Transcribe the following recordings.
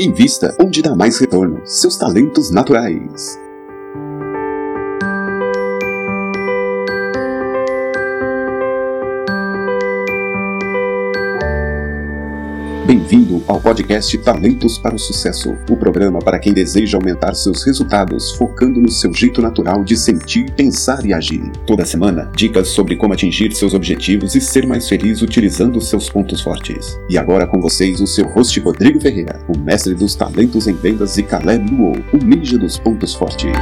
Invista onde dá mais retorno. Seus talentos naturais. Bem-vindo ao podcast Talentos para o Sucesso, o programa para quem deseja aumentar seus resultados, focando no seu jeito natural de sentir, pensar e agir. Toda semana, dicas sobre como atingir seus objetivos e ser mais feliz utilizando seus pontos fortes. E agora com vocês o seu host Rodrigo Ferreira, o mestre dos talentos em vendas e Caleb Luo, o ninja dos pontos fortes.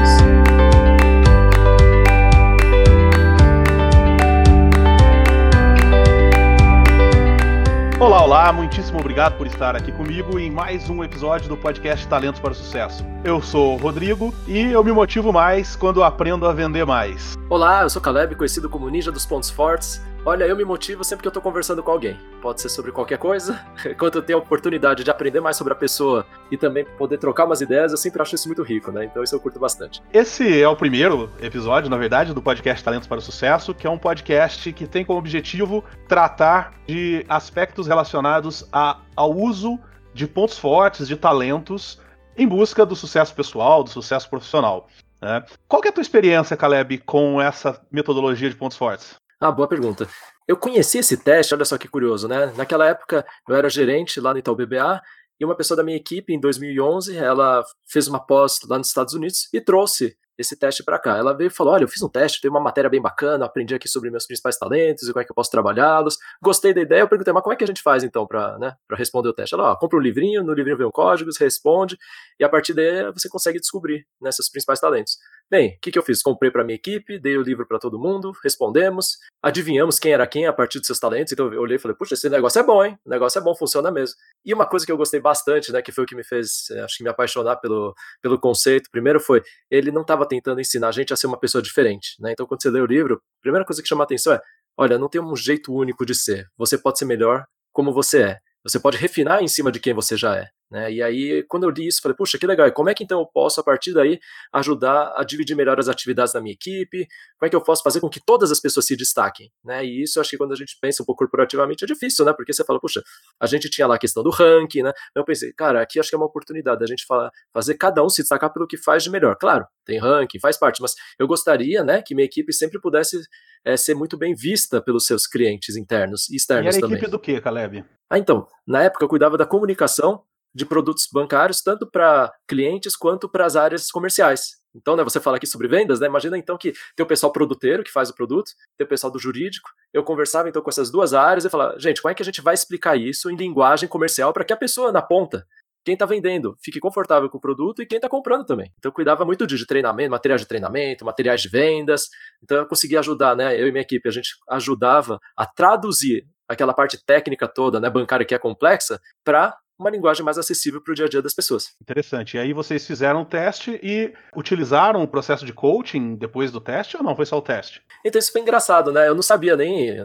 Obrigado por estar aqui comigo em mais um episódio do podcast Talentos para o Sucesso. Eu sou o Rodrigo e eu me motivo mais quando aprendo a vender mais. Olá, eu sou Caleb, conhecido como Ninja dos Pontos Fortes. Olha, eu me motivo sempre que eu tô conversando com alguém. Pode ser sobre qualquer coisa. Enquanto eu tenho a oportunidade de aprender mais sobre a pessoa e também poder trocar umas ideias, eu sempre acho isso muito rico, né? Então isso eu curto bastante. Esse é o primeiro episódio, na verdade, do podcast Talentos para o Sucesso, que é um podcast que tem como objetivo tratar de aspectos relacionados a, ao uso de pontos fortes, de talentos, em busca do sucesso pessoal, do sucesso profissional. Né? Qual é a tua experiência, Caleb, com essa metodologia de pontos fortes? Ah, boa pergunta. Eu conheci esse teste, olha só que curioso, né? Naquela época eu era gerente lá no Itaú BBA e uma pessoa da minha equipe, em 2011, ela fez uma pós lá nos Estados Unidos e trouxe esse teste para cá. Ela veio e falou: Olha, eu fiz um teste, tem uma matéria bem bacana, aprendi aqui sobre meus principais talentos e como é que eu posso trabalhá-los. Gostei da ideia, eu perguntei, mas como é que a gente faz então para né, responder o teste? Ela, ó, compra um livrinho, no livrinho vem o código, você responde, e a partir daí você consegue descobrir né, seus principais talentos. Bem, o que, que eu fiz? Comprei para minha equipe, dei o livro para todo mundo, respondemos, adivinhamos quem era quem a partir dos seus talentos. Então eu olhei e falei, puxa, esse negócio é bom, hein? O negócio é bom, funciona mesmo. E uma coisa que eu gostei bastante, né, que foi o que me fez, eh, acho que me apaixonar pelo, pelo conceito, primeiro foi, ele não estava tentando ensinar a gente a ser uma pessoa diferente, né? Então quando você lê o livro, a primeira coisa que chama a atenção é, olha, não tem um jeito único de ser. Você pode ser melhor como você é. Você pode refinar em cima de quem você já é. Né? E aí, quando eu li isso, falei, puxa, que legal. E como é que então eu posso, a partir daí, ajudar a dividir melhor as atividades da minha equipe? Como é que eu posso fazer com que todas as pessoas se destaquem? Né? E isso, acho que quando a gente pensa um pouco corporativamente, é difícil, né? Porque você fala, puxa, a gente tinha lá a questão do ranking, né? Eu pensei, cara, aqui acho que é uma oportunidade da gente falar, fazer cada um se destacar pelo que faz de melhor. Claro, tem ranking, faz parte, mas eu gostaria, né, que minha equipe sempre pudesse é, ser muito bem vista pelos seus clientes internos e externos e era também. equipe do que, Caleb? Ah, então, na época eu cuidava da comunicação de produtos bancários, tanto para clientes quanto para as áreas comerciais. Então, né, você fala aqui sobre vendas, né? Imagina então que tem o pessoal produteiro que faz o produto, tem o pessoal do jurídico. Eu conversava então com essas duas áreas e falava, gente, como é que a gente vai explicar isso em linguagem comercial para que a pessoa na ponta, quem está vendendo, fique confortável com o produto e quem está comprando também. Então, eu cuidava muito de treinamento, materiais de treinamento, materiais de vendas. Então, eu conseguia ajudar, né? Eu e minha equipe, a gente ajudava a traduzir aquela parte técnica toda, né, bancária que é complexa, para uma linguagem mais acessível para o dia a dia das pessoas. Interessante. E aí vocês fizeram o teste e utilizaram o processo de coaching depois do teste ou não? Foi só o teste? Então isso foi engraçado, né? Eu não sabia nem,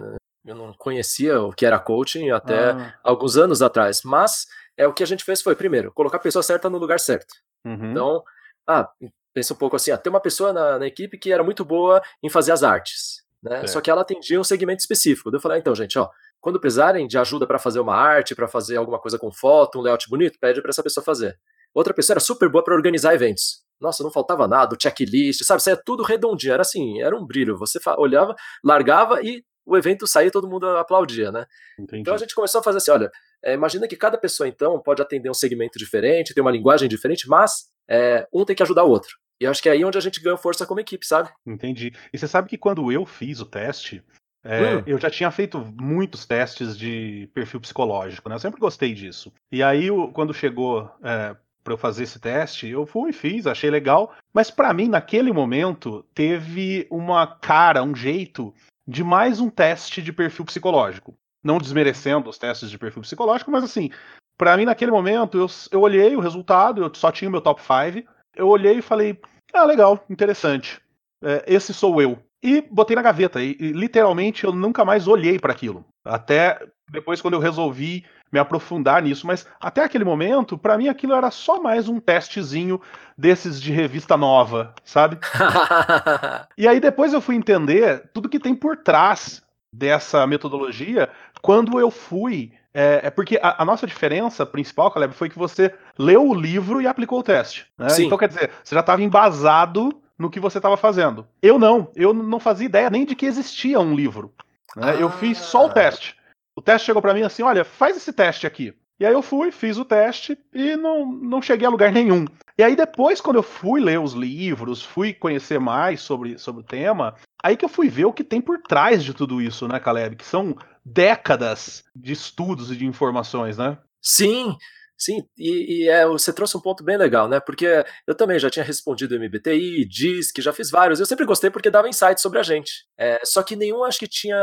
eu não conhecia o que era coaching até ah. alguns anos atrás, mas é o que a gente fez foi primeiro colocar a pessoa certa no lugar certo. Uhum. Então, ah, pensa um pouco assim, ah, tem uma pessoa na, na equipe que era muito boa em fazer as artes. Né? Só que ela atendia um segmento específico. Eu falei, ah, então, gente, ó, quando precisarem de ajuda para fazer uma arte, para fazer alguma coisa com foto, um layout bonito, pede para essa pessoa fazer. Outra pessoa era super boa para organizar eventos. Nossa, não faltava nada, o checklist, sabe? Isso é tudo redondinho, era assim, era um brilho. Você olhava, largava e o evento saía e todo mundo aplaudia, né? Entendi. Então a gente começou a fazer assim, olha, é, imagina que cada pessoa então pode atender um segmento diferente, tem uma linguagem diferente, mas é, um tem que ajudar o outro. E acho que é aí onde a gente ganha força como equipe, sabe? Entendi. E você sabe que quando eu fiz o teste, é, hum. Eu já tinha feito muitos testes de perfil psicológico, né? Eu sempre gostei disso. E aí, quando chegou é, para eu fazer esse teste, eu fui e fiz, achei legal. Mas para mim, naquele momento, teve uma cara, um jeito de mais um teste de perfil psicológico. Não desmerecendo os testes de perfil psicológico, mas assim, para mim, naquele momento, eu, eu olhei o resultado, eu só tinha o meu top 5. Eu olhei e falei: ah, legal, interessante. É, esse sou eu e botei na gaveta. E, e literalmente eu nunca mais olhei para aquilo. Até depois, quando eu resolvi me aprofundar nisso. Mas até aquele momento, para mim aquilo era só mais um testezinho desses de revista nova, sabe? e aí depois eu fui entender tudo que tem por trás dessa metodologia quando eu fui É, é porque a, a, nossa diferença principal, Caleb, foi que você leu o livro e aplicou o teste. Né? Então, quer dizer, você já estava embasado no que você estava fazendo. Eu não, eu não fazia ideia nem de que existia um livro. Né? Ah. Eu fiz só o teste. O teste chegou para mim assim: olha, faz esse teste aqui. E aí eu fui, fiz o teste e não, não cheguei a lugar nenhum. E aí depois, quando eu fui ler os livros, fui conhecer mais sobre, sobre o tema, aí que eu fui ver o que tem por trás de tudo isso, né, Caleb? Que são décadas de estudos e de informações, né? Sim, Sim, e, e é, você trouxe um ponto bem legal, né? Porque eu também já tinha respondido MBTI, diz que já fiz vários. Eu sempre gostei porque dava insights sobre a gente. É, só que nenhum acho que tinha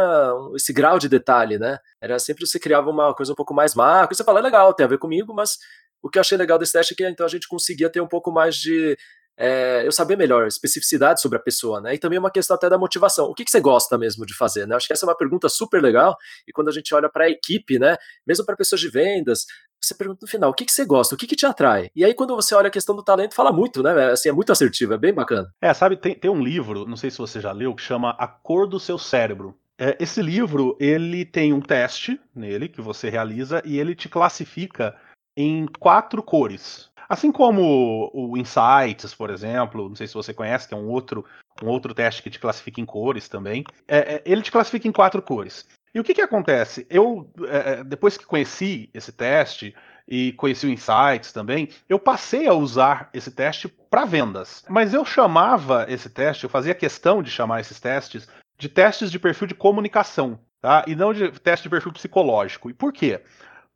esse grau de detalhe, né? Era sempre você criava uma coisa um pouco mais macro. Você fala, é legal, tem a ver comigo, mas o que eu achei legal desse teste é que então a gente conseguia ter um pouco mais de é, eu saber melhor especificidade sobre a pessoa, né? E também uma questão até da motivação. O que, que você gosta mesmo de fazer, né? Acho que essa é uma pergunta super legal. E quando a gente olha para a equipe, né? Mesmo para pessoas de vendas, você pergunta no final, o que, que você gosta, o que, que te atrai? E aí, quando você olha a questão do talento, fala muito, né? Assim, é muito assertivo, é bem bacana. É, sabe, tem, tem um livro, não sei se você já leu, que chama A Cor do Seu Cérebro. É, esse livro, ele tem um teste nele que você realiza e ele te classifica em quatro cores. Assim como o Insights, por exemplo, não sei se você conhece, que é um outro, um outro teste que te classifica em cores também. É, é ele te classifica em quatro cores. E o que, que acontece? Eu, é, é, depois que conheci esse teste e conheci o Insights também, eu passei a usar esse teste para vendas. Mas eu chamava esse teste, eu fazia questão de chamar esses testes de testes de perfil de comunicação, tá? E não de teste de perfil psicológico. E por quê?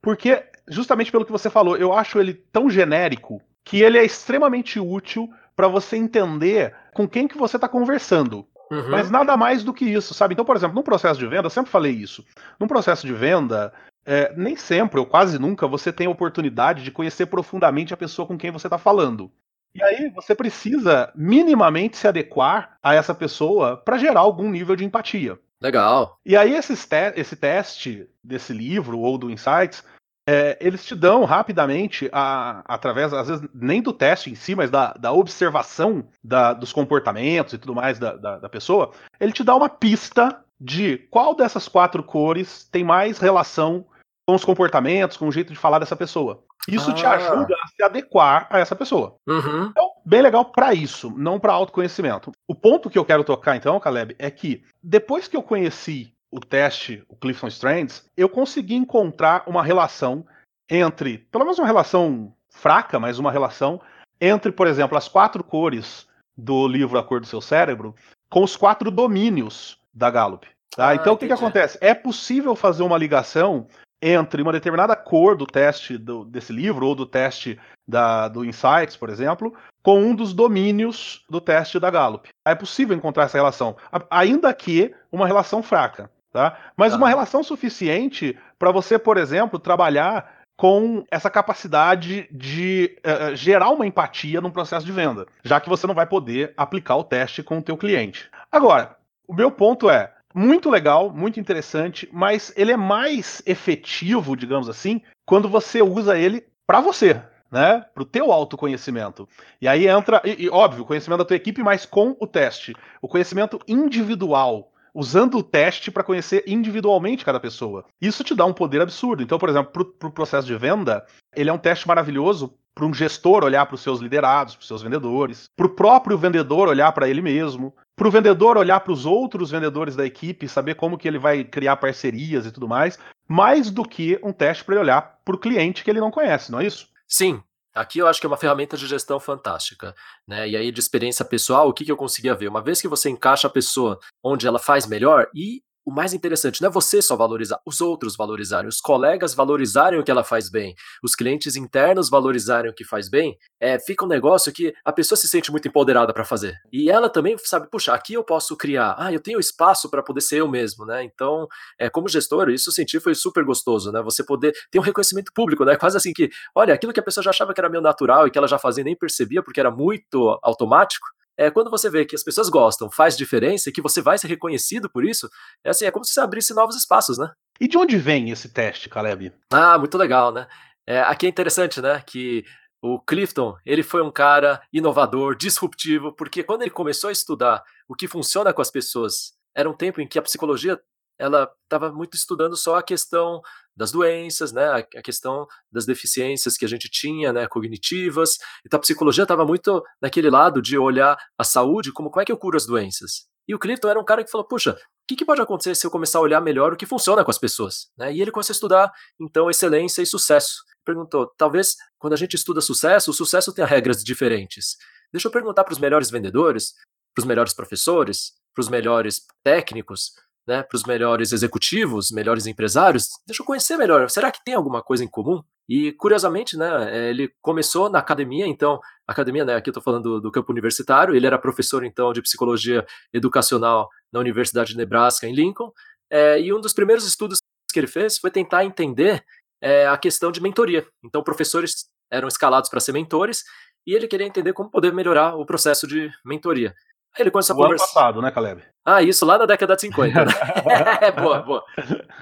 Porque, justamente pelo que você falou, eu acho ele tão genérico que ele é extremamente útil para você entender com quem que você está conversando. Uhum. Mas nada mais do que isso, sabe? Então, por exemplo, num processo de venda, eu sempre falei isso. Num processo de venda, é, nem sempre, ou quase nunca, você tem a oportunidade de conhecer profundamente a pessoa com quem você está falando. E aí você precisa minimamente se adequar a essa pessoa para gerar algum nível de empatia. Legal. E aí esse, te esse teste desse livro ou do Insights, é, eles te dão rapidamente, a, através, às vezes, nem do teste em si, mas da, da observação da, dos comportamentos e tudo mais da, da, da, pessoa, ele te dá uma pista de qual dessas quatro cores tem mais relação com os comportamentos, com o jeito de falar dessa pessoa. Isso ah. te ajuda a se adequar a essa pessoa. Uhum. Então, bem legal para isso, não para autoconhecimento. O ponto que eu quero tocar, então, Caleb, é que depois que eu conheci o teste, o Clifton Strands, eu consegui encontrar uma relação entre, pelo menos uma relação fraca, mas uma relação entre, por exemplo, as quatro cores do livro A Cor do Seu Cérebro com os quatro domínios da Gallup. Tá? Ah, então, o que, que acontece? É possível fazer uma ligação entre uma determinada cor do teste do, desse livro, ou do teste da, do Insights, por exemplo, com um dos domínios do teste da Gallup. É possível encontrar essa relação, ainda que uma relação fraca. Tá? Mas tá. uma relação suficiente para você, por exemplo, trabalhar com essa capacidade de uh, gerar uma empatia num processo de venda, já que você não vai poder aplicar o teste com o teu cliente. Agora, o meu ponto é muito legal, muito interessante, mas ele é mais efetivo, digamos assim, quando você usa ele para você, né? Para o teu autoconhecimento. E aí entra, e, e, óbvio, o conhecimento da tua equipe, mas com o teste. O conhecimento individual usando o teste para conhecer individualmente cada pessoa. Isso te dá um poder absurdo. Então, por exemplo, para o pro processo de venda, ele é um teste maravilhoso para um gestor olhar para os seus liderados, para os seus vendedores, para o próprio vendedor olhar para ele mesmo, para o vendedor olhar para os outros vendedores da equipe, saber como que ele vai criar parcerias e tudo mais, mais do que um teste para ele olhar para o cliente que ele não conhece, não é isso? Sim, Aqui eu acho que é uma ferramenta de gestão fantástica, né? E aí de experiência pessoal, o que, que eu conseguia ver? Uma vez que você encaixa a pessoa onde ela faz melhor e o mais interessante não é você só valorizar, os outros valorizarem, os colegas valorizarem o que ela faz bem, os clientes internos valorizarem o que faz bem, é, fica um negócio que a pessoa se sente muito empoderada para fazer. E ela também sabe, puxa, aqui eu posso criar, ah, eu tenho espaço para poder ser eu mesmo, né? Então, é, como gestor, isso senti foi super gostoso, né? Você poder ter um reconhecimento público, né? Quase assim que, olha, aquilo que a pessoa já achava que era meio natural e que ela já fazia nem percebia porque era muito automático, é, quando você vê que as pessoas gostam, faz diferença e que você vai ser reconhecido por isso, é assim, é como se você abrisse novos espaços, né? E de onde vem esse teste, Caleb? Ah, muito legal, né? É, aqui é interessante, né, que o Clifton, ele foi um cara inovador, disruptivo, porque quando ele começou a estudar o que funciona com as pessoas, era um tempo em que a psicologia ela estava muito estudando só a questão das doenças, né, a questão das deficiências que a gente tinha, né, cognitivas. Então a psicologia estava muito naquele lado de olhar a saúde como como é que eu curo as doenças. E o Clifton era um cara que falou, puxa, o que, que, pode acontecer se eu começar a olhar melhor o que funciona com as pessoas? Né? E ele começou a estudar, então, excelência e sucesso. Perguntou, talvez quando a gente estuda sucesso, o sucesso tenha regras diferentes. Deixa eu perguntar para os melhores vendedores, para os melhores professores, para os melhores técnicos, né, para os melhores executivos, melhores empresários, deixa eu conhecer melhor. Será que tem alguma coisa em comum? E curiosamente, né, ele começou na academia, então, academia, né, aqui eu estou falando do, do, campo universitário, ele era professor então de psicologia educacional na Universidade de Nebraska em Lincoln, é, e um dos primeiros estudos que ele fez foi tentar entender é, a questão de mentoria. Então, professores eram escalados para ser mentores e ele queria entender como poder melhorar o processo de mentoria. Aí ele começou a conversar. ano passado, né, Caleb? Ah, isso lá na década de 50. Né? é, boa, boa.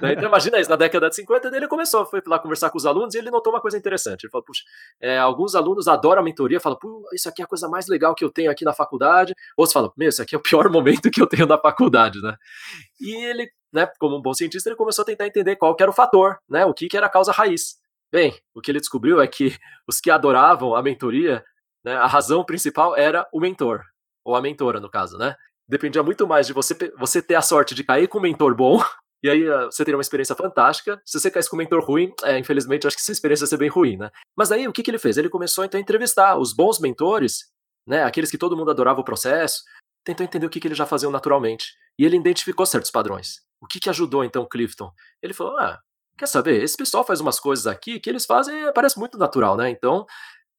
Então imagina isso, na década de 50 ele começou, foi lá conversar com os alunos e ele notou uma coisa interessante. Ele falou, puxa, é, alguns alunos adoram a mentoria, falam, Pô, isso aqui é a coisa mais legal que eu tenho aqui na faculdade. Outros falam, meu, isso aqui é o pior momento que eu tenho na faculdade, né? E ele, né, como um bom cientista, ele começou a tentar entender qual era o fator, né, o que, que era a causa raiz. Bem, o que ele descobriu é que os que adoravam a mentoria, né, a razão principal era o mentor, ou a mentora, no caso, né? Dependia muito mais de você, você ter a sorte de cair com um mentor bom, e aí uh, você teria uma experiência fantástica. Se você caísse com um mentor ruim, é, infelizmente, acho que essa experiência ia ser bem ruim, né? Mas aí, o que, que ele fez? Ele começou, então, a entrevistar os bons mentores, né? Aqueles que todo mundo adorava o processo, tentou entender o que, que eles já faziam naturalmente. E ele identificou certos padrões. O que, que ajudou, então, Clifton? Ele falou, ah, quer saber? Esse pessoal faz umas coisas aqui que eles fazem, parece muito natural, né? Então,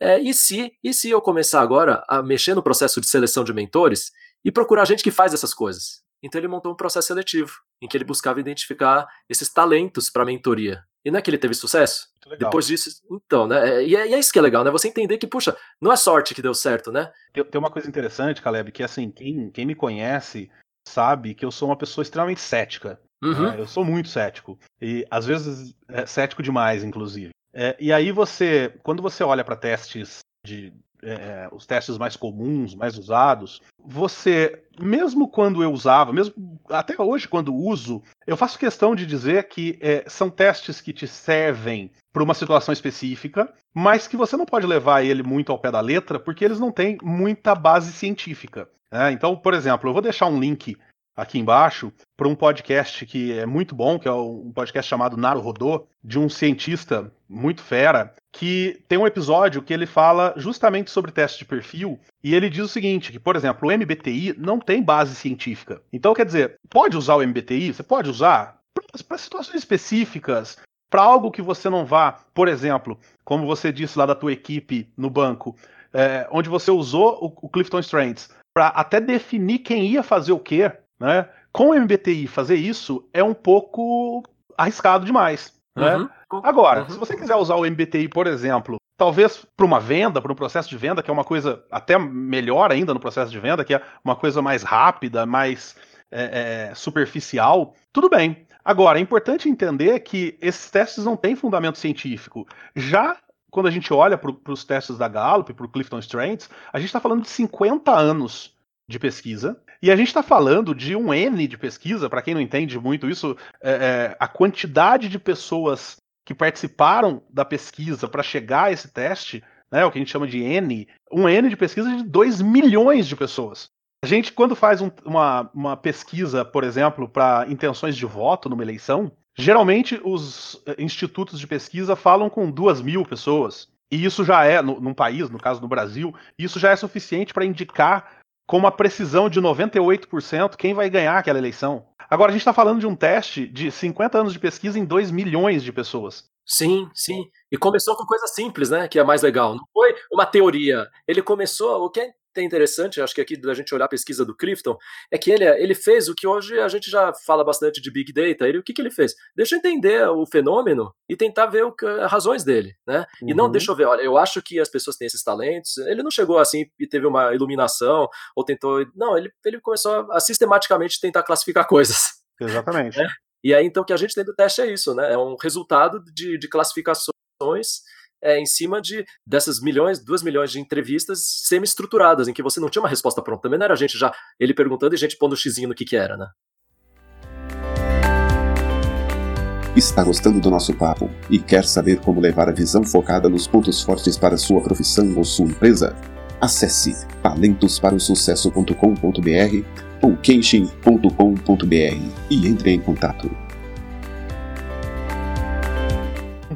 é, e, se, e se eu começar agora a mexer no processo de seleção de mentores e procurar gente que faz essas coisas? Então ele montou um processo seletivo, em que ele buscava identificar esses talentos para mentoria. E não é que ele teve sucesso? Depois disso, então, né? É, e é, e é, isso que é legal, né? Você entender que, puxa, não é sorte que deu certo, né? Tem, tem uma coisa interessante, Caleb, que assim, quem, quem me conhece sabe que eu sou uma pessoa extremamente cética. Uhum. Né? Eu sou muito cético. E às vezes é cético demais, inclusive. É, e aí você, quando você olha para testes de é, os testes mais comuns, mais usados, você, mesmo quando eu usava, mesmo até hoje quando uso, eu faço questão de dizer que é, são testes que te servem para uma situação específica, mas que você não pode levar ele muito ao pé da letra, porque eles não têm muita base científica. Né? Então, por exemplo, eu vou deixar um link aqui embaixo para um podcast que é muito bom, que é um podcast chamado Naru Rodô, de um cientista muito fera, que tem um episódio que ele fala justamente sobre teste de perfil, e ele diz o seguinte, que, por exemplo, o MBTI não tem base científica. Então, quer dizer, pode usar o MBTI, você pode usar para situações específicas, para algo que você não vá, por exemplo, como você disse lá da tua equipe no banco, é, onde você usou o, o Clifton Strengths para até definir quem ia fazer o quê, né? Com o MBTI fazer isso é um pouco arriscado demais. Né? Uhum. Agora, uhum. se você quiser usar o MBTI, por exemplo, talvez para uma venda, para um processo de venda, que é uma coisa até melhor ainda no processo de venda, que é uma coisa mais rápida, mais é, é, superficial, tudo bem. Agora, é importante entender que esses testes não têm fundamento científico. Já quando a gente olha para os testes da Gallup, para o Clifton Strengths, a gente está falando de 50 anos de pesquisa. E a gente está falando de um N de pesquisa, para quem não entende muito isso, é, é, a quantidade de pessoas que participaram da pesquisa para chegar a esse teste, né, o que a gente chama de N, um N de pesquisa de 2 milhões de pessoas. A gente, quando faz um, uma, uma pesquisa, por exemplo, para intenções de voto numa eleição, geralmente os é, institutos de pesquisa falam com duas mil pessoas. E isso já é, no, num país, no caso no Brasil, isso já é suficiente para indicar com uma precisão de 98% quem vai ganhar aquela eleição. Agora, a gente está falando de um teste de 50 anos de pesquisa em 2 milhões de pessoas. Sim, sim. E começou com coisa simples, né? Que é mais legal. Não foi uma teoria. Ele começou. O que é é interessante, acho que aqui da gente olhar a pesquisa do Clifton, é que ele, ele fez o que hoje a gente já fala bastante de Big Data. Ele, o que, que ele fez? Deixa eu entender o fenômeno e tentar ver o, as razões dele, né? Uhum. E não uhum. deixa eu ver, olha, eu acho que as pessoas têm esses talentos. Ele não chegou assim e teve uma iluminação, ou tentou. Não, ele, ele começou a sistematicamente tentar classificar coisas. Exatamente. Né? E aí, então, o que a gente tem do teste é isso, né? É um resultado de, de classificações é, em cima de dessas milhões, duas milhões de entrevistas semi-estruturadas, em que você não tinha uma resposta pronta. Também não era gente já ele perguntando e gente pondo o xizinho no que que era, né? Está gostando do nosso papo e quer saber como levar a visão focada nos pontos fortes para sua profissão ou sua empresa? Acesse talentosparosucesso.com.br ou kenshin.com.br e entre em contato.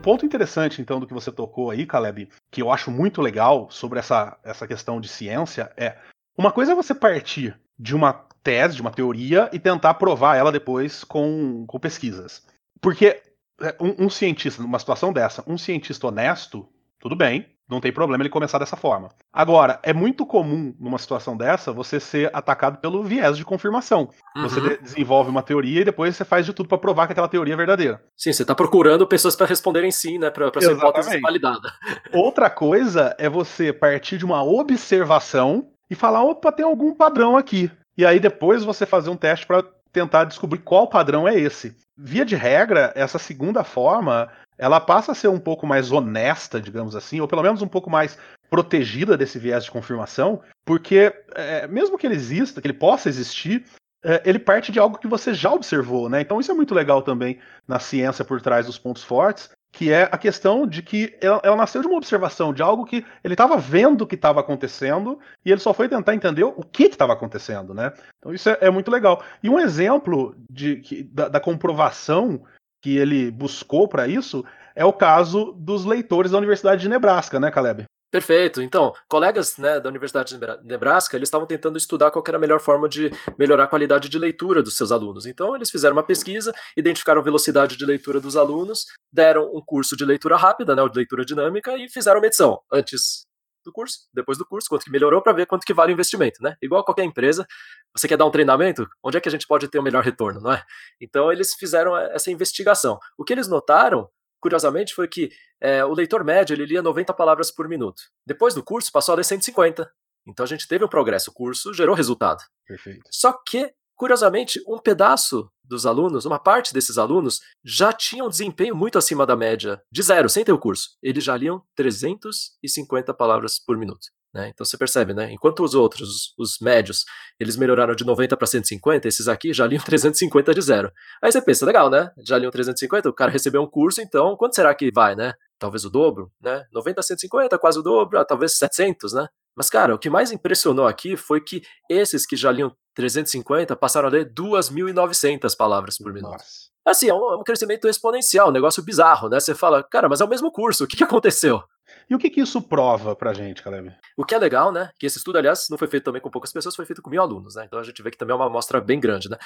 Ponto interessante, então, do que você tocou aí, Caleb, que eu acho muito legal sobre essa, essa questão de ciência é uma coisa é você partir de uma tese, de uma teoria, e tentar provar ela depois com, com pesquisas. Porque é, um, um cientista, numa situação dessa, um cientista honesto, tudo bem, não tem problema ele começar dessa forma. Agora, é muito comum numa situação dessa você ser atacado pelo viés de confirmação. Uhum. Você de desenvolve uma teoria e depois você faz de tudo para provar que aquela teoria é verdadeira. Sim, você está procurando pessoas para responderem sim, né, para sua hipótese validada. Outra coisa é você partir de uma observação e falar, opa, tem algum padrão aqui. E aí depois você fazer um teste para tentar descobrir qual padrão é esse. Via de regra, essa segunda forma ela passa a ser um pouco mais honesta, digamos assim, ou pelo menos um pouco mais protegida desse viés de confirmação, porque é, mesmo que ele exista, que ele possa existir, é, ele parte de algo que você já observou, né? Então isso é muito legal também na ciência por trás dos pontos fortes, que é a questão de que ela, ela nasceu de uma observação, de algo que ele estava vendo que estava acontecendo e ele só foi tentar entender o que estava acontecendo, né? Então isso é, é, muito legal. E um exemplo de, da, da comprovação que ele buscou para isso é o caso dos leitores da Universidade de Nebraska, né, Caleb? Perfeito. Então, colegas né, da Universidade de Nebraska, eles estavam tentando estudar qual era a melhor forma de melhorar a qualidade de leitura dos seus alunos. Então, eles fizeram uma pesquisa, identificaram a velocidade de leitura dos alunos, deram um curso de leitura rápida, né, de leitura dinâmica, e fizeram medição antes do curso, depois do curso, quanto que melhorou para ver quanto que vale o investimento, né? Igual qualquer empresa, você quer dar um treinamento, onde é que a gente pode ter o melhor retorno, não é? Então eles fizeram essa investigação. O que eles notaram, curiosamente, foi que é, o leitor médio ele lia 90 palavras por minuto. Depois do curso passou a ler 150. Então a gente teve um progresso, o curso gerou resultado. Perfeito. Só que Curiosamente, um pedaço dos alunos, uma parte desses alunos, já tinham um desempenho muito acima da média, de zero, sem ter o curso. Eles já liam 350 palavras por minuto. Né? Então você percebe, né? Enquanto os outros, os médios, eles melhoraram de 90 para 150, esses aqui já liam 350 de zero. Aí você pensa, legal, né? Já liam 350, o cara recebeu um curso, então quanto será que vai, né? Talvez o dobro, né? 90 a 150, quase o dobro, ah, talvez 700, né? Mas, cara, o que mais impressionou aqui foi que esses que já liam 350 passaram a ler 2.900 palavras por minuto. Nossa. Assim, é um, é um, crescimento exponencial, um negócio bizarro, né? Você fala, cara, mas é o mesmo curso, o que, que aconteceu? E o que, que isso prova pra gente, Caleb? O que é legal, né? Que esse estudo, aliás, não foi feito também com poucas pessoas, foi feito com mil alunos, né? Então a gente vê que também é uma amostra bem grande, né?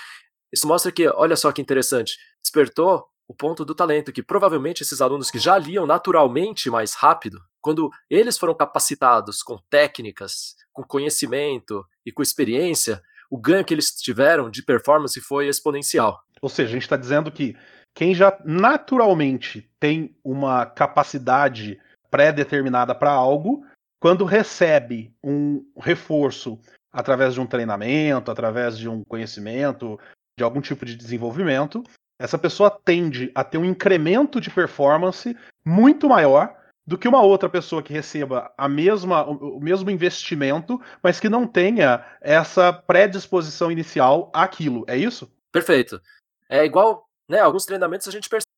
Isso mostra que, olha só que interessante, despertou o ponto do talento, que provavelmente esses alunos que já liam naturalmente mais rápido, quando eles foram capacitados com técnicas, com conhecimento e com experiência, o ganho que eles tiveram de performance foi exponencial. Ou seja, a gente está dizendo que quem já naturalmente tem uma capacidade pré-determinada para algo, quando recebe um reforço através de um treinamento, através de um conhecimento, de algum tipo de desenvolvimento, essa pessoa tende a ter um incremento de performance muito maior do que uma outra pessoa que receba a mesma, o mesmo investimento, mas que não tenha essa predisposição inicial àquilo. É isso? Perfeito. É igual, né? Alguns treinamentos a gente percebe,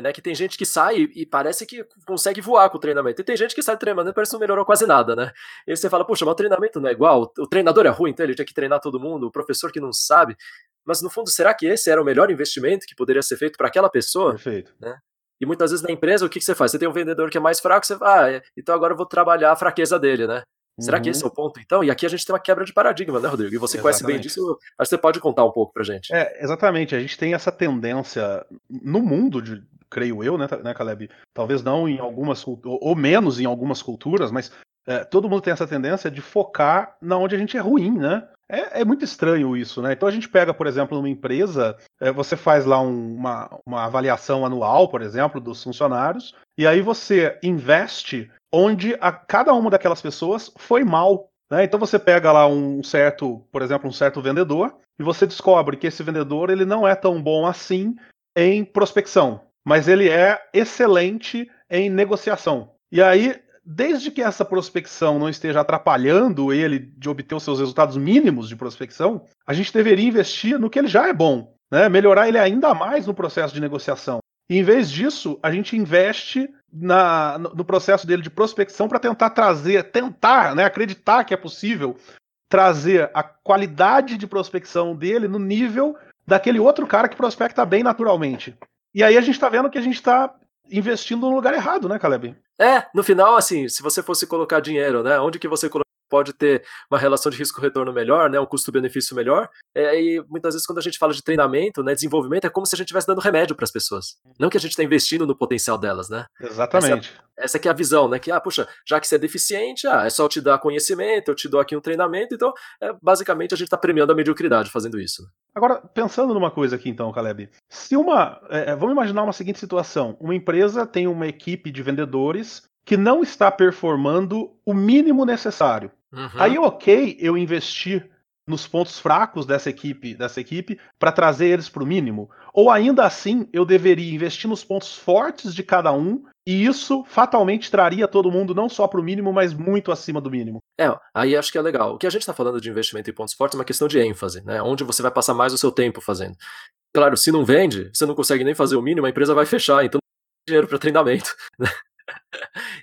né? Que tem gente que sai e parece que consegue voar com o treinamento. E tem gente que sai do treinamento e parece que não melhorou quase nada, né? E aí você fala, puxa, mas o treinamento não é igual, o treinador é ruim, então ele tinha que treinar todo mundo, o professor que não sabe. Mas no fundo, será que esse era o melhor investimento que poderia ser feito para aquela pessoa? Perfeito. Né? E muitas vezes na empresa, o que, que você faz? Você tem um vendedor que é mais fraco, você fala, ah, então agora eu vou trabalhar a fraqueza dele, né? Será uhum. que esse é o ponto, então? E aqui a gente tem uma quebra de paradigma, né, Rodrigo? E você exatamente. conhece bem disso, acho que você pode contar um pouco pra gente. É, exatamente. A gente tem essa tendência no mundo, de, creio eu, né, né Caleb? Talvez não em algumas, ou menos em algumas culturas, mas é, todo mundo tem essa tendência de focar na onde a gente é ruim, né? É, é, muito estranho isso, né? Então a gente pega, por exemplo, numa empresa, é, você faz lá um, uma, uma avaliação anual, por exemplo, dos funcionários, e aí você investe onde a, cada uma daquelas pessoas foi mal. Né? Então você pega lá um certo, por exemplo, um certo vendedor, e você descobre que esse vendedor ele não é tão bom assim em prospecção, mas ele é excelente em negociação. E aí desde que essa prospecção não esteja atrapalhando ele de obter os seus resultados mínimos de prospecção, a gente deveria investir no que ele já é bom, né? melhorar ele ainda mais no processo de negociação. E em vez disso, a gente investe na, no processo dele de prospecção para tentar trazer, tentar, né, acreditar que é possível trazer a qualidade de prospecção dele no nível daquele outro cara que prospecta bem naturalmente. E aí a gente está vendo que a gente está investindo no lugar errado, né, Caleb? É, no final, assim, se você fosse colocar dinheiro, né, onde que você pode ter uma relação de risco-retorno melhor, né, um custo-benefício melhor. É, e muitas vezes, quando a gente fala de treinamento, né, desenvolvimento, é como se a gente estivesse dando remédio para as pessoas. Não que a gente está investindo no potencial delas, né? Exatamente. Essa, essa é a visão, né? Que, ah, puxa, já que você é deficiente, ah, é só eu te dar conhecimento, eu te dou aqui um treinamento. Então, é, basicamente, a gente está premiando a mediocridade fazendo isso. Agora, pensando numa coisa aqui, então, Caleb. Se uma. É, é vamos imaginar uma seguinte situação: uma empresa tem uma equipe de vendedores que não está performando o mínimo necessário. Uhum. Aí, ok, eu investir nos pontos fracos dessa equipe, dessa equipe, para trazer eles para o mínimo. Ou ainda assim, eu deveria investir nos pontos fortes de cada um, e isso fatalmente traria todo mundo não só para o mínimo, mas muito acima do mínimo. É, aí acho que é legal. O que a gente está falando de investimento em pontos fortes é uma questão de ênfase, né? Onde você vai passar mais o seu tempo fazendo. Claro, se não vende, você não consegue nem fazer o mínimo, a empresa vai fechar, então não tem dinheiro para treinamento. Né?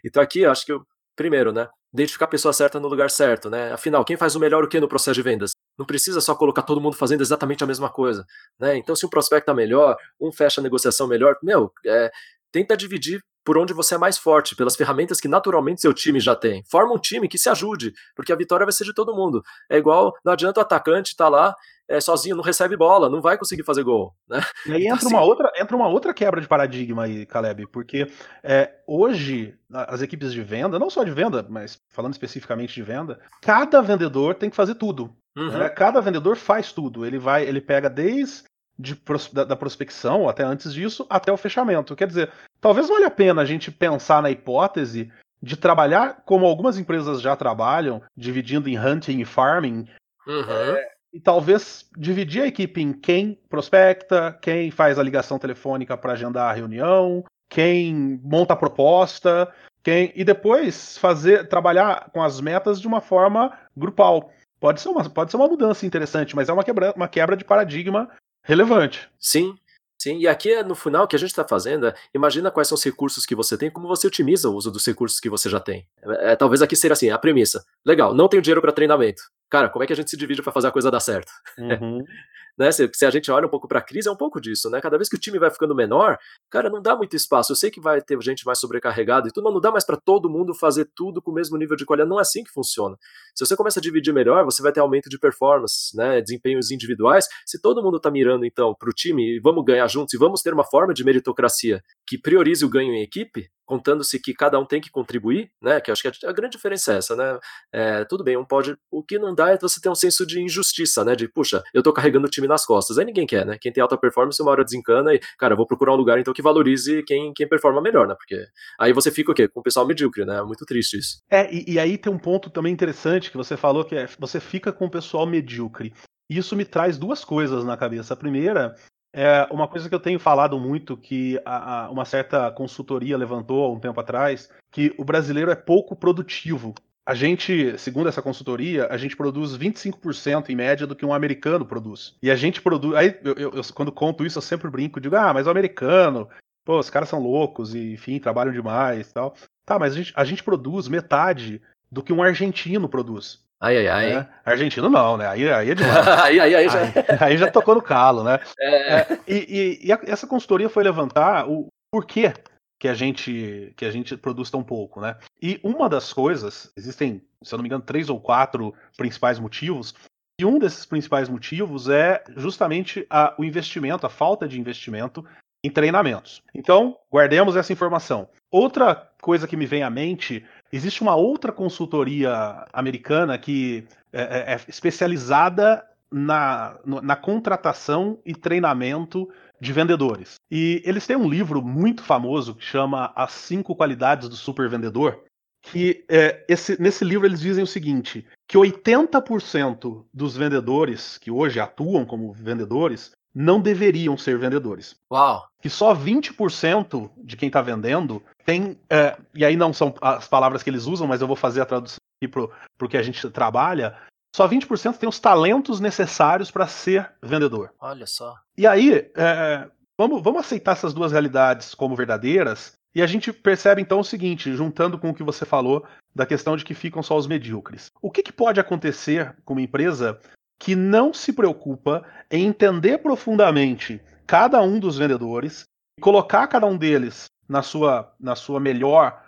Então aqui acho que, eu, primeiro, né? identificar a pessoa certa no lugar certo, né? Afinal, quem faz o melhor o que no processo de vendas? Não precisa só colocar todo mundo fazendo exatamente a mesma coisa, né? Então, se um prospecto tá melhor, um fecha a negociação melhor, meu, é, tenta dividir por onde você é mais forte, pelas ferramentas que naturalmente seu time já tem. Forma um time que se ajude, porque a vitória vai ser de todo mundo. É igual, não adianta o atacante estar tá lá é, sozinho, não recebe bola, não vai conseguir fazer gol. Né? E aí entra, então, uma assim outra, entra uma outra quebra de paradigma aí, Caleb, porque é, hoje as equipes de venda, não só de venda, mas falando especificamente de venda, cada vendedor tem que fazer tudo. Uhum. Né? Cada vendedor faz tudo. Ele vai, ele pega desde de, da, da, prospecção, até antes disso, até o fechamento. Quer dizer, talvez valha a pena a gente pensar na hipótese de trabalhar como algumas empresas já trabalham, dividindo em hunting e farming, uhum. é, e talvez dividir a equipe em quem prospecta, quem faz a ligação telefônica para agendar a reunião, quem monta a proposta, quem e depois fazer trabalhar com as metas de uma forma grupal. Pode ser uma, pode ser uma mudança interessante, mas é uma quebra, uma quebra de paradigma relevante. Sim, Sim, e aqui no final o que a gente está fazendo é imagina quais são os recursos que você tem, como você otimiza o uso dos recursos que você já tem. É, é talvez aqui seja assim, a premissa. Legal, não tenho dinheiro para treinamento. Cara, como é que a gente se divide para fazer a coisa dar certo? Uhum. né? Se, se, a gente olha um pouco para a crise, é um pouco disso, né? Cada vez que o time vai ficando menor, cara, não dá muito espaço. Eu sei que vai ter gente mais sobrecarregada e tudo, mas não dá mais para todo mundo fazer tudo com o mesmo nível de qualidade. Não é assim que funciona. Se você começa a dividir melhor, você vai ter aumento de performance, né? Desempenhos individuais. Se todo mundo está mirando então para o time e vamos ganhar juntos e vamos ter uma forma de meritocracia que priorize o ganho em equipe, contando-se que cada um tem que contribuir, né? Que acho que a, grande diferença é essa, né? É, tudo bem, um pode. O que não dá é você ter um senso de injustiça, né? De, puxa, eu tô carregando o time nas costas. Aí ninguém quer, né? Quem tem alta performance, uma hora desencana e, cara, vou procurar um lugar então que valorize quem, quem performa melhor, né? Porque aí você fica o quê? Com o pessoal medíocre, né? Muito triste isso. É, e, e aí tem um ponto também interessante que você falou que é você fica com o pessoal medíocre. Isso me traz duas coisas na cabeça. A primeira é uma coisa que eu tenho falado muito, que a, a, uma certa consultoria levantou há um tempo atrás, que o brasileiro é pouco produtivo. A gente, segundo essa consultoria, a gente produz 25% em média do que um americano produz. E a gente produz. Aí, eu, eu, eu, quando conto isso, eu sempre brinco, digo, ah, mas o americano, pô, os caras são loucos e, enfim, trabalham demais e tal. Tá, mas a gente, a gente produz metade do que um argentino produz. Ai, ai, ai. Né? Argentino não, né? Aí, aí é demais. aí, aí, aí, já... Aí, aí, já tocou no calo, né? É. É, e, e, e a, essa consultoria foi levantar o porquê que a gente que a gente produz tão pouco, né? E uma das coisas, existem, se eu não me engano, três ou quatro principais motivos. E um desses principais motivos é justamente a, o investimento, a falta de investimento em treinamentos. Então, guardemos essa informação. Outra coisa que me vem à mente Existe uma outra consultoria americana que é, é, é especializada na, na contratação e treinamento de vendedores. E eles têm um livro muito famoso que chama As Cinco Qualidades do Super Vendedor. Que é, esse, nesse livro eles dizem o seguinte: que 80% dos vendedores que hoje atuam como vendedores não deveriam ser vendedores. Uau! Que só 20% de quem está vendendo tem. É, e aí não são as palavras que eles usam, mas eu vou fazer a tradução aqui para o que a gente trabalha. Só 20% tem os talentos necessários para ser vendedor. Olha só. E aí, é, vamos, vamos aceitar essas duas realidades como verdadeiras e a gente percebe então o seguinte, juntando com o que você falou da questão de que ficam só os medíocres. O que, que pode acontecer com uma empresa que não se preocupa em entender profundamente cada um dos vendedores e colocar cada um deles na sua, na sua melhor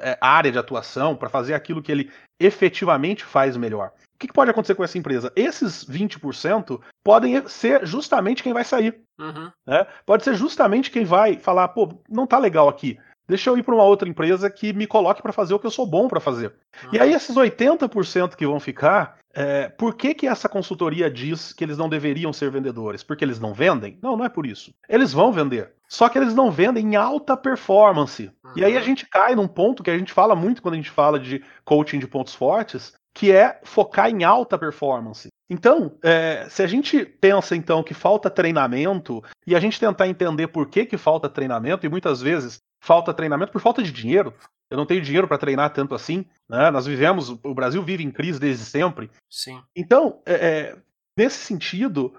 é, área de atuação para fazer aquilo que ele efetivamente faz melhor? O que, que pode acontecer com essa empresa? Esses 20% podem ser justamente quem vai sair. Uhum. Né? Pode ser justamente quem vai falar, pô, não tá legal aqui. Deixa eu ir para uma outra empresa que me coloque para fazer o que eu sou bom para fazer. Uhum. E aí, esses 80% que vão ficar, é, por que, que essa consultoria diz que eles não deveriam ser vendedores? Porque eles não vendem? Não, não é por isso. Eles vão vender. Só que eles não vendem em alta performance. Uhum. E aí a uhum. gente cai num ponto que a gente fala muito quando a gente fala de coaching de pontos fortes, que é focar em alta performance. Então, é, se a gente pensa então que falta treinamento e a gente tentar entender por que, que falta treinamento, e muitas vezes falta treinamento por falta de dinheiro. Eu não tenho dinheiro para treinar tanto assim. Né? Nós vivemos, o Brasil vive em crise desde sempre. Sim. Então, é, é nesse sentido,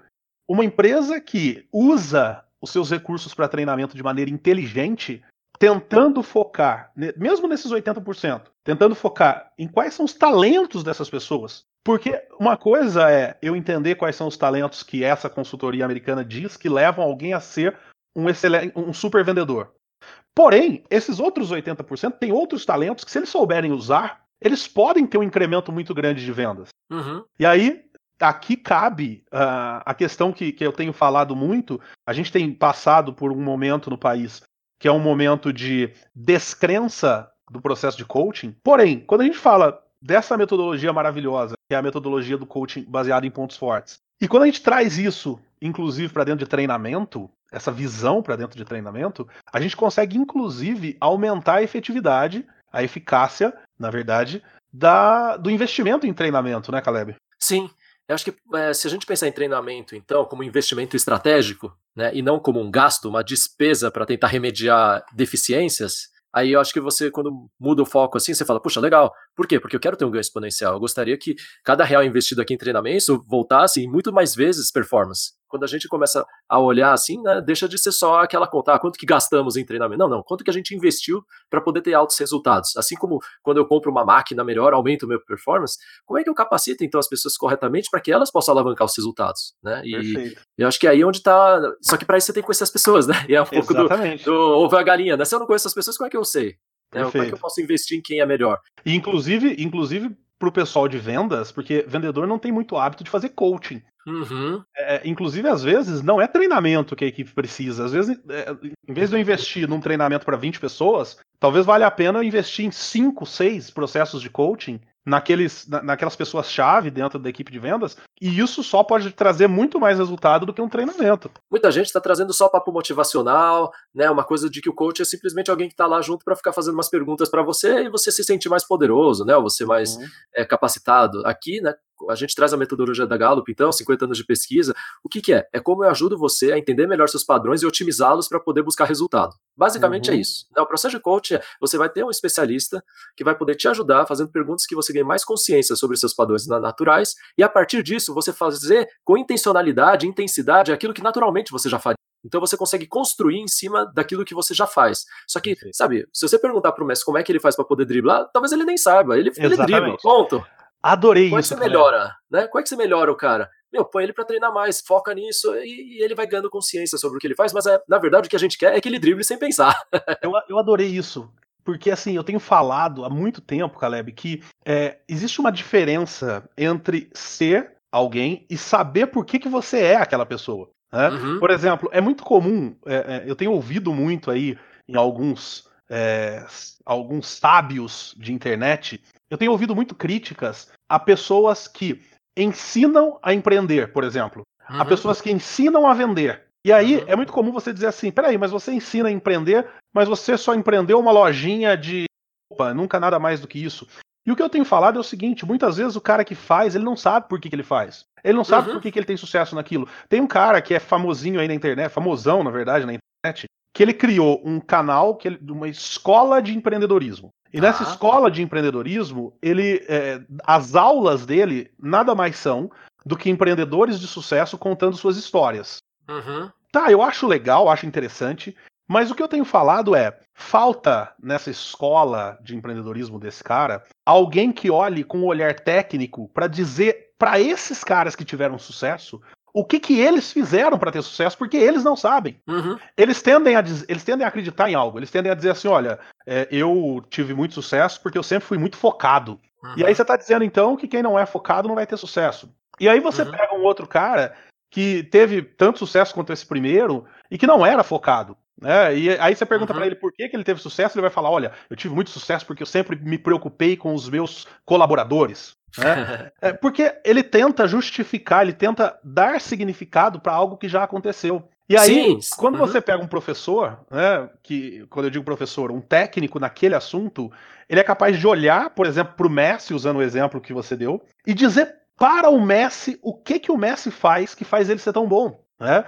uma empresa que usa os seus recursos para treinamento de maneira inteligente, tentando focar, mesmo nesses 80%, tentando focar em quais são os talentos dessas pessoas. Porque uma coisa é eu entender quais são os talentos que essa consultoria americana diz que levam alguém a ser um, excelente, um super vendedor. Porém, esses outros 80% têm outros talentos que, se eles souberem usar, eles podem ter um incremento muito grande de vendas. Uhum. E aí, aqui cabe uh, a questão que, que eu tenho falado muito. A gente tem passado por um momento no país que é um momento de descrença do processo de coaching. Porém, quando a gente fala dessa metodologia maravilhosa, que é a metodologia do coaching baseada em pontos fortes, e quando a gente traz isso, inclusive, para dentro de treinamento, essa visão para dentro de treinamento, a gente consegue inclusive aumentar a efetividade, a eficácia, na verdade, da, do investimento em treinamento, né, Caleb? Sim. Eu acho que é, se a gente pensar em treinamento, então, como investimento estratégico, né, e não como um gasto, uma despesa para tentar remediar deficiências, aí eu acho que você, quando muda o foco assim, você fala, puxa, legal. Por quê? Porque eu quero ter um ganho exponencial. Eu gostaria que cada real investido aqui em treinamento voltasse em muito mais vezes performance quando a gente começa a olhar assim, né, deixa de ser só aquela conta, ah, quanto que gastamos em treinamento. Não, não, quanto que a gente investiu para poder ter altos resultados. Assim como quando eu compro uma máquina melhor, aumento o meu performance, como é que eu capacito então as pessoas corretamente para que elas possam alavancar os resultados, né? E eu acho que é aí onde está, só que para isso você tem que conhecer as pessoas, né? E é um pouco do, do ovo a galinha, né? Se eu não conheço as pessoas, como é que eu sei? Né? Como é que eu posso investir em quem é melhor? E inclusive, inclusive para o pessoal de vendas, porque vendedor não tem muito hábito de fazer coaching. Uhum. É, inclusive, às vezes, não é treinamento que a equipe precisa. Às vezes, é, em vez de eu investir num treinamento para 20 pessoas, talvez valha a pena investir em 5, 6 processos de coaching naqueles, na, naquelas pessoas-chave dentro da equipe de vendas, e isso só pode trazer muito mais resultado do que um treinamento. Muita gente está trazendo só papo motivacional, né? Uma coisa de que o coach é simplesmente alguém que está lá junto para ficar fazendo umas perguntas para você e você se sentir mais poderoso, né? Ou você mais uhum. é, capacitado. Aqui, né? a gente traz a metodologia da Gallup, então, 50 anos de pesquisa. O que, que é? É como eu ajudo você a entender melhor seus padrões e otimizá-los para poder buscar resultado. Basicamente é uhum. é isso. O processo de coaching é você vai ter um especialista que vai poder te ajudar fazendo perguntas que você ganhe mais consciência sobre seus padrões naturais e a partir disso você fazer com intencionalidade, intensidade aquilo que naturalmente você já faria. Então você consegue construir em cima daquilo que você já faz. Só que, sabe, se você perguntar pro mestre como é que ele faz para poder driblar, talvez ele nem saiba. Ele, ele dribla, ponto. Adorei Como isso. Como é que você melhora, né? Como é que você melhora o cara? Meu, põe ele para treinar mais, foca nisso e, e, ele vai ganhando consciência sobre o que ele faz, mas é, na verdade o que a gente quer é que ele drible sem pensar. eu, eu adorei isso. Porque assim, eu tenho falado há muito tempo, Caleb, que é, existe uma diferença entre ser alguém e saber por que, que você é aquela pessoa. Né? Uhum. Por exemplo, é muito comum, é, é, eu tenho ouvido muito aí em alguns, é, alguns sábios de internet eu tenho ouvido muito críticas a pessoas que ensinam a empreender, por exemplo. Uhum. A pessoas que ensinam a vender. E aí uhum. é muito comum você dizer assim: peraí, mas você ensina a empreender, mas você só empreendeu uma lojinha de. Opa, nunca nada mais do que isso. E o que eu tenho falado é o seguinte: muitas vezes o cara que faz, ele não sabe por que, que ele faz. Ele não sabe uhum. por que, que ele tem sucesso naquilo. Tem um cara que é famosinho aí na internet, famosão, na verdade, na internet, que ele criou um canal, que ele, uma escola de empreendedorismo. E nessa ah. escola de empreendedorismo, ele, é, as aulas dele nada mais são do que empreendedores de sucesso contando suas histórias. Uhum. Tá, eu acho legal, acho interessante, mas o que eu tenho falado é: falta nessa escola de empreendedorismo desse cara alguém que olhe com um olhar técnico para dizer para esses caras que tiveram sucesso o que, que eles fizeram para ter sucesso, porque eles não sabem. Uhum. Eles, tendem a, eles tendem a acreditar em algo, eles tendem a dizer assim: olha, é, eu tive muito sucesso porque eu sempre fui muito focado. Uhum. E aí você está dizendo então que quem não é focado não vai ter sucesso. E aí você uhum. pega um outro cara que teve tanto sucesso quanto esse primeiro e que não era focado. Né? E aí você pergunta uhum. para ele por que, que ele teve sucesso, ele vai falar: olha, eu tive muito sucesso porque eu sempre me preocupei com os meus colaboradores. Né? é, porque ele tenta justificar, ele tenta dar significado para algo que já aconteceu. E aí, Sim. quando uhum. você pega um professor, né, que quando eu digo professor, um técnico naquele assunto, ele é capaz de olhar, por exemplo, para o Messi, usando o exemplo que você deu, e dizer para o Messi o que que o Messi faz que faz ele ser tão bom. Né?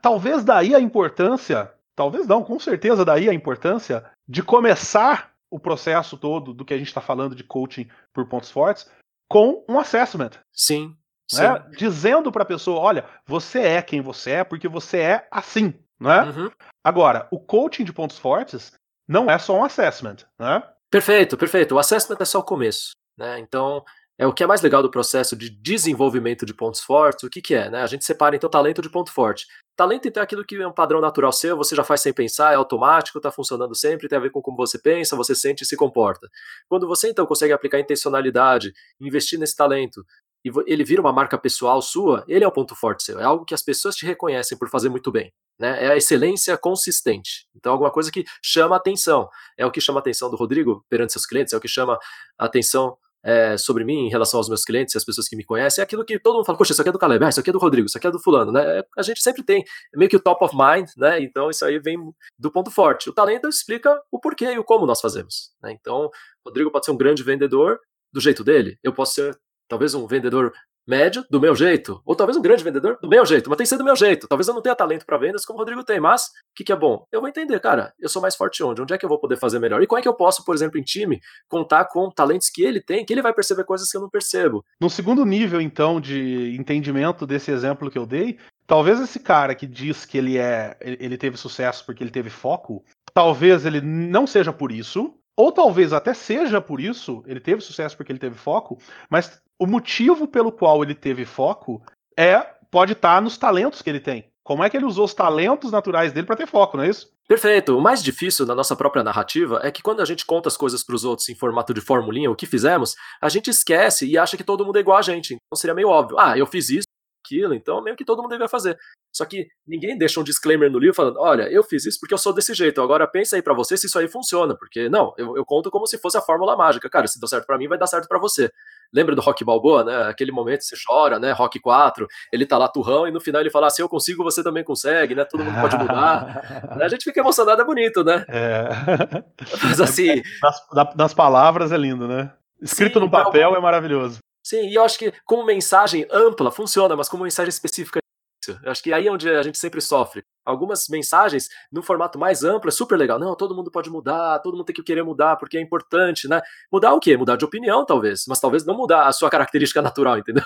Talvez daí a importância, talvez não, com certeza daí a importância de começar o processo todo do que a gente está falando de coaching por pontos fortes com um assessment. Sim. Né? Sim. Dizendo para a pessoa, olha, você é quem você é porque você é assim, né? Uhum. Agora, o coaching de pontos fortes não é só um assessment, né? Perfeito, perfeito. O assessment é só o começo, né? Então, é o que é mais legal do processo de desenvolvimento de pontos fortes, o que, que é, né? A gente separa então talento de ponto forte. Talento então é aquilo que é um padrão natural seu, você já faz sem pensar, é automático, está funcionando sempre, tem a ver com como você pensa, você sente e se comporta. Quando você então consegue aplicar intencionalidade, investir nesse talento, e ele vira uma marca pessoal sua, ele é o ponto forte seu, é algo que as pessoas te reconhecem por fazer muito bem. Né? É a excelência consistente. Então, alguma coisa que chama atenção. É o que chama a atenção do Rodrigo perante seus clientes, é o que chama a atenção é, sobre mim em relação aos meus clientes e as pessoas que me conhecem, é aquilo que todo mundo fala, poxa, isso aqui é do Caleb, ah, isso aqui é do Rodrigo, isso aqui é do fulano, né? A gente sempre tem meio que o top of mind, né? Então isso aí vem do ponto forte. O talento explica o porquê e o como nós fazemos. Né? Então, Rodrigo pode ser um grande vendedor do jeito dele, eu posso ser talvez um vendedor médio, do meu jeito, ou talvez um grande vendedor, do meu jeito, mas tem que ser do meu jeito. Talvez eu não tenha talento para vendas como o Rodrigo tem, mas o que, que, é bom? Eu vou entender, cara, eu sou mais forte onde? Onde é que eu vou poder fazer melhor? E como é que eu posso, por exemplo, em time, contar com talentos que ele tem, que ele vai perceber coisas que eu não percebo? No segundo nível, então, de entendimento desse exemplo que eu dei, talvez esse cara que diz que ele é, ele teve sucesso porque ele teve foco, talvez ele não seja por isso, ou talvez até seja por isso, ele teve sucesso porque ele teve foco, mas o motivo pelo qual ele teve foco é pode estar tá nos talentos que ele tem. Como é que ele usou os talentos naturais dele para ter foco, não é isso? Perfeito. O mais difícil na nossa própria narrativa é que quando a gente conta as coisas para os outros em formato de formulinha, o que fizemos, a gente esquece e acha que todo mundo é igual a gente. Então seria meio óbvio. Ah, eu fiz isso, aquilo, então meio que todo mundo devia fazer. Só que ninguém deixa um disclaimer no livro falando: olha, eu fiz isso porque eu sou desse jeito, agora pensa aí para você se isso aí funciona, porque não, eu, eu, conto como se fosse a fórmula mágica. Cara, se deu certo para mim, vai dar certo para você. Lembra do Rock Balboa, né? Aquele momento você chora, né? Rock 4, ele tá lá turrão e no final ele fala: ah, se eu consigo, você também consegue, né? Todo mundo pode mudar. a gente fica emocionado, é bonito, né? É. Mas assim. Nas, nas palavras é lindo, né? Escrito Sim, no papel então, é maravilhoso. Sim, e eu acho que como mensagem ampla funciona, mas como mensagem específica eu acho que aí é onde a gente sempre sofre. Algumas mensagens, no formato mais amplo, é super legal. Não, todo mundo pode mudar, todo mundo tem que querer mudar, porque é importante, né? Mudar o quê? Mudar de opinião, talvez, mas talvez não mudar a sua característica natural, entendeu?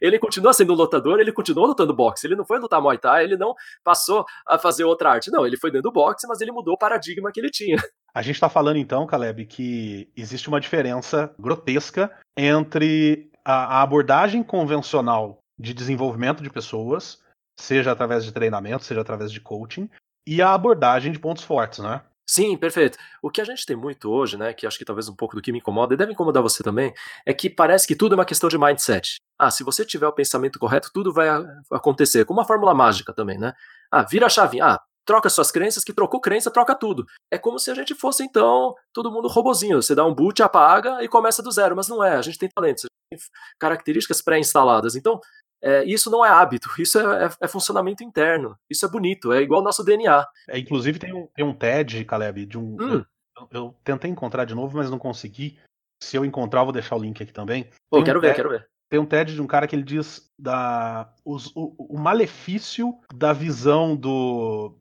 Ele continua sendo lutador, ele continua lutando boxe, ele não foi lutar Muay Thai, ele não passou a fazer outra arte. Não, ele foi dentro do boxe, mas ele mudou o paradigma que ele tinha. A gente está falando então, Caleb, que existe uma diferença grotesca entre a abordagem convencional de desenvolvimento de pessoas seja através de treinamento, seja através de coaching, e a abordagem de pontos fortes, né? Sim, perfeito. O que a gente tem muito hoje, né, que acho que talvez um pouco do que me incomoda, e deve incomodar você também, é que parece que tudo é uma questão de mindset. Ah, se você tiver o pensamento correto, tudo vai acontecer. Como uma fórmula mágica também, né? Ah, vira a chave. Ah, troca suas crenças, que trocou crença, troca tudo. É como se a gente fosse, então, todo mundo robozinho. Você dá um boot, apaga e começa do zero, mas não é. A gente tem talentos, gente tem características pré-instaladas. Então, é, isso não é hábito, isso é, é, é, funcionamento interno. Isso é bonito, é igual ao nosso DNA. É, inclusive tem um, tem um TED, Caleb, de um. Hum. Eu, eu, tentei encontrar de novo, mas não consegui. Se eu encontrar, vou deixar o link aqui também. Pô, um quero TED, ver, quero ver. Tem um TED de um cara que ele diz da, os, o, o, malefício da visão do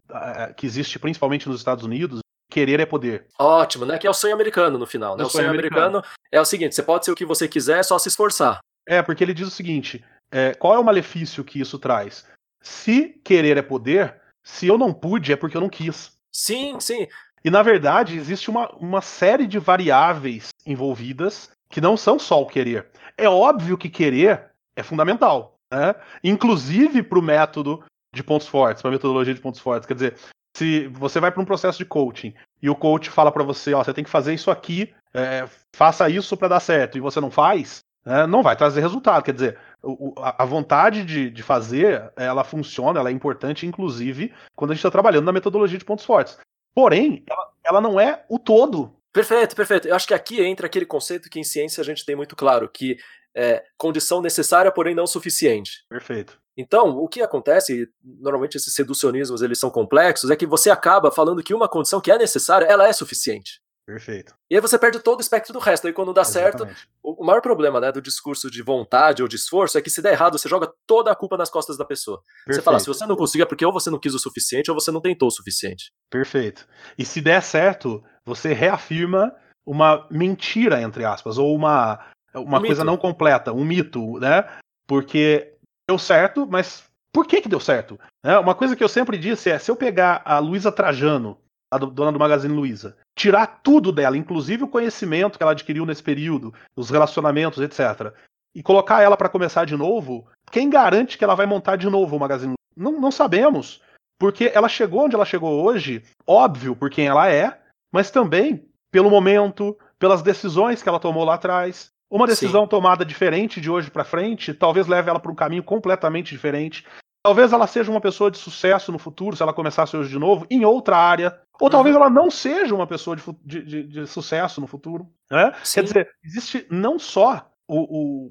que existe principalmente nos Estados Unidos. Querer é poder. Ótimo, né? Que é o sonho americano no final. Né? É o sonho, sonho americano. americano é o seguinte: você pode ser o que você quiser, é só se esforçar. É, porque ele diz o seguinte: é, qual é o malefício que isso traz? se querer é poder, se eu não pude é porque eu não quis. Sim, sim. E na verdade, existe uma, uma série de variáveis envolvidas que não são só o querer. É óbvio que querer é fundamental, né? Inclusive para o método de pontos fortes, para a metodologia de pontos fortes. Quer dizer, se você vai para um processo de coaching e o coach fala para você, ó, você tem que fazer isso aqui, é, faça isso para dar certo, e você não faz, né, não vai trazer resultado. Quer dizer, o, a, vontade de, de, fazer, ela funciona, ela é importante, inclusive, quando a gente está trabalhando na metodologia de pontos fortes. Porém, ela, ela não é o todo. Perfeito, perfeito. Eu acho que aqui entra aquele conceito que em ciência a gente tem muito claro, que é condição necessária, porém não suficiente. Perfeito. Então, o que acontece, normalmente esses seducionismos eles são complexos, é que você acaba falando que uma condição que é necessária, ela é suficiente. Perfeito. E aí você perde todo o espectro do resto. Aí quando dá Exatamente. certo, o maior problema né, do discurso de vontade ou de esforço é que se der errado, você joga toda a culpa nas costas da pessoa. Perfeito. Você fala, se você não conseguiu é porque ou você não quis o suficiente ou você não tentou o suficiente. Perfeito. E se der certo, você reafirma uma mentira, entre aspas, ou uma, uma um coisa mito. não completa, um mito, né? Porque deu certo, mas por que, que deu certo? É, uma coisa que eu sempre disse é: se eu pegar a Luísa Trajano, a dona do Magazine Luiza, tirar tudo dela, inclusive o conhecimento que ela adquiriu nesse período, os relacionamentos, etc., e colocar ela para começar de novo, quem garante que ela vai montar de novo o Magazine Luiza? Não, não sabemos. Porque ela chegou onde ela chegou hoje, óbvio por quem ela é, mas também pelo momento, pelas decisões que ela tomou lá atrás. Uma decisão Sim. tomada diferente de hoje para frente, talvez leve ela para um caminho completamente diferente. Talvez ela seja uma pessoa de sucesso no futuro, se ela começasse hoje de novo, em outra área. Ou uhum. talvez ela não seja uma pessoa de, de, de, sucesso no futuro. Né? Quer dizer, existe não só o,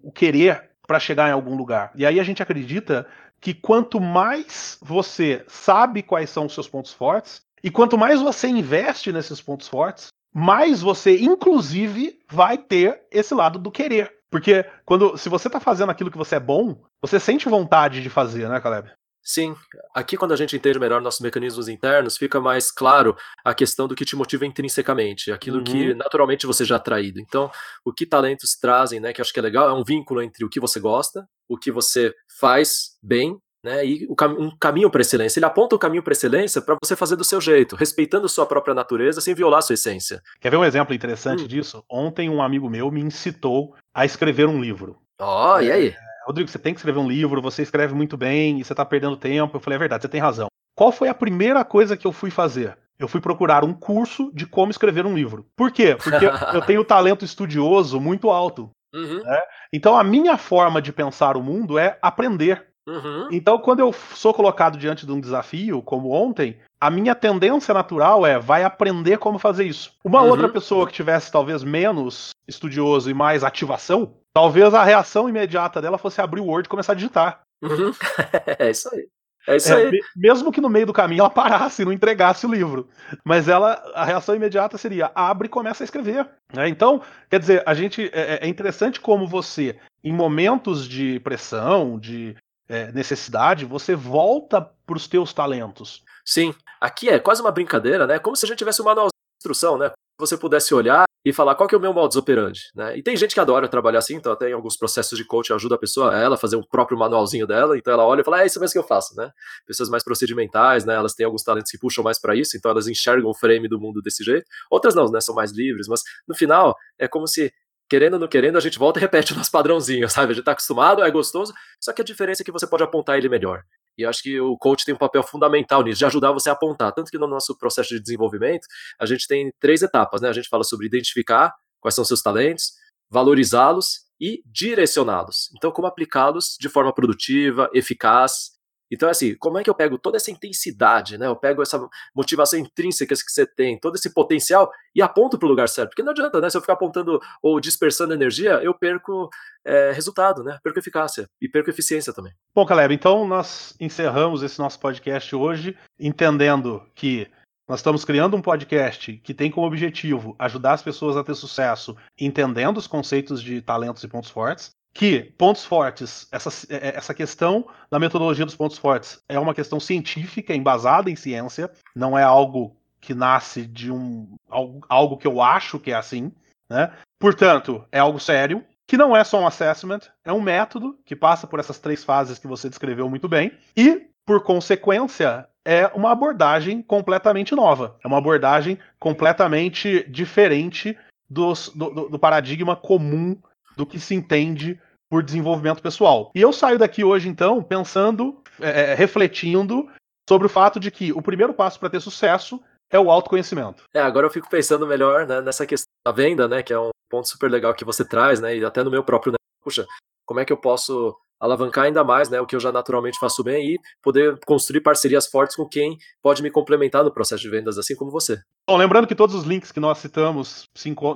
o, o querer para chegar em algum lugar. E aí a gente acredita que quanto mais você sabe quais são os seus pontos fortes, e quanto mais você investe nesses pontos fortes, mais você, inclusive, vai ter esse lado do querer. Porque quando, se você tá fazendo aquilo que você é bom, você sente vontade de fazer, né, Caleb? Sim, aqui quando a gente entende melhor nossos mecanismos internos, fica mais claro a questão do que te motiva intrinsecamente, aquilo uhum. que naturalmente você já é atraído. Então, o que talentos trazem, né, que acho que é legal, é um vínculo entre o que você gosta, o que você faz bem né, e o cam um caminho para excelência. Ele aponta o caminho para excelência para você fazer do seu jeito, respeitando sua própria natureza, sem violar sua essência. Quer ver um exemplo interessante hum. disso? Ontem um amigo meu me incitou a escrever um livro. Ó, oh, e aí? É, Rodrigo, você tem que escrever um livro, você escreve muito bem e você está perdendo tempo. Eu falei, é verdade, você tem razão. Qual foi a primeira coisa que eu fui fazer? Eu fui procurar um curso de como escrever um livro. Por quê? Porque eu tenho talento estudioso muito alto. Uhum. Né? Então a minha forma de pensar o mundo é aprender. Uhum. Então, quando eu sou colocado diante de um desafio, como ontem, a minha tendência natural é vai aprender como fazer isso. Uma uhum. outra pessoa que tivesse talvez menos estudioso e mais ativação, talvez a reação imediata dela fosse abrir o Word e começar a digitar. Uhum. é isso aí. É isso é, aí. Mesmo que no meio do caminho ela parasse e não entregasse o livro. Mas ela, a reação imediata seria abre e começa a escrever. Né? Então, quer dizer, a gente é, é interessante como você, em momentos de pressão, de é, necessidade, você volta para os teus talentos. Sim, aqui é quase uma brincadeira, né? Como se a gente tivesse um manual de instrução, né? Você pudesse olhar e falar qual que é o meu modus operandi, né? E tem gente que adora trabalhar assim, então até em alguns processos de coaching ajuda a pessoa a ela fazer um próprio manualzinho dela, então ela olha e fala, é isso mesmo que eu faço, né? Pessoas mais procedimentais, né? Elas têm alguns talentos que puxam mais para isso, então elas enxergam o frame do mundo desse jeito. Outras não, né? São mais livres, mas no final é como se querendo ou não querendo, a gente volta e repete o nosso padrãozinho, sabe? A gente tá acostumado, é gostoso, só que a diferença é que você pode apontar ele melhor. E acho que o coach tem um papel fundamental nisso, de ajudar você a apontar. Tanto que no nosso processo de desenvolvimento, a gente tem três etapas, né? A gente fala sobre identificar quais são seus talentos, valorizá-los e direcioná-los. Então, como aplicá-los de forma produtiva, eficaz então, assim, como é que eu pego toda essa intensidade, né? Eu pego essa motivação intrínseca que você tem, todo esse potencial e aponto para o lugar certo. Porque não adianta, né? Se eu ficar apontando ou dispersando energia, eu perco é, resultado, né? Perco eficácia e perco eficiência também. Bom, Caleb, então nós encerramos esse nosso podcast hoje, entendendo que nós estamos criando um podcast que tem como objetivo ajudar as pessoas a ter sucesso entendendo os conceitos de talentos e pontos fortes que pontos fortes, essa, é, é, essa questão da metodologia dos pontos fortes é uma questão científica, embasada em ciência, não é algo que nasce de um algo, algo que eu acho que é assim, né? Portanto, é algo sério, que não é só um assessment, é um método que passa por essas três fases que você descreveu muito bem, e por consequência, é uma abordagem completamente nova. É uma abordagem completamente diferente dos, do, do paradigma comum do que se entende por desenvolvimento pessoal. E eu saio daqui hoje, então, pensando, é, é refletindo sobre o fato de que o primeiro passo para ter sucesso é o autoconhecimento. É, agora eu fico pensando melhor né, nessa questão da venda, né, que é um ponto super legal que você traz, né, e até no meu próprio, né, puxa, como é que eu posso alavancar ainda mais, né, o que eu já naturalmente faço bem e poder construir parcerias fortes com quem pode me complementar no processo de vendas, assim como você. Bom, lembrando que todos os links que nós citamos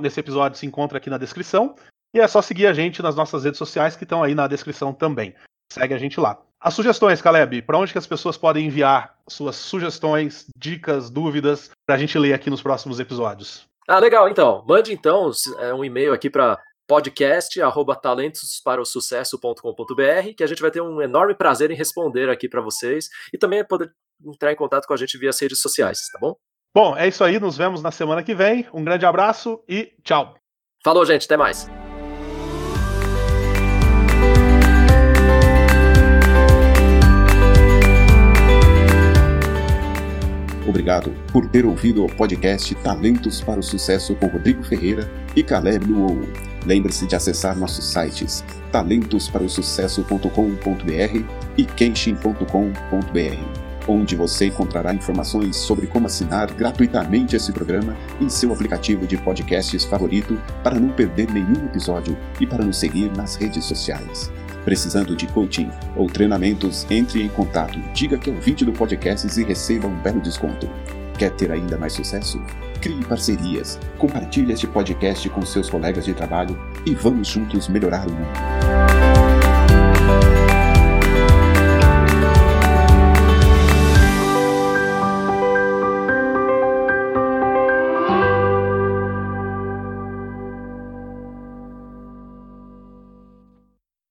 nesse episódio se encontram aqui na descrição e é só seguir a gente nas nossas redes sociais que estão aí na descrição também. Segue a gente lá. As sugestões, Caleb, para onde que as pessoas podem enviar suas sugestões, dicas, dúvidas para a gente ler aqui nos próximos episódios? Ah, legal. Então, mande então é, um e-mail aqui para podcast@talentosparosucesso.com.br, que a gente vai ter um enorme prazer em responder aqui para vocês e também poder entrar em contato com a gente via as redes sociais, tá bom? Bom, é isso aí, nos vemos na semana que vem. Um grande abraço e tchau. Falou, gente, até mais. Obrigado por ter ouvido o podcast Talentos para o Sucesso com Rodrigo Ferreira e Caleb Luou. Lembre-se de acessar nossos sites talentosparosucesso.com.br e kenshin.com.br onde você encontrará informações sobre como assinar gratuitamente esse programa em seu aplicativo de podcasts favorito para não perder nenhum episódio e para nos seguir nas redes sociais. Precisando de coaching ou treinamentos, entre em contato, diga que é o vídeo do podcast e receba um belo desconto. Quer ter ainda mais sucesso? Crie parcerias, compartilhe este podcast com seus colegas de trabalho e vamos juntos melhorar o mundo.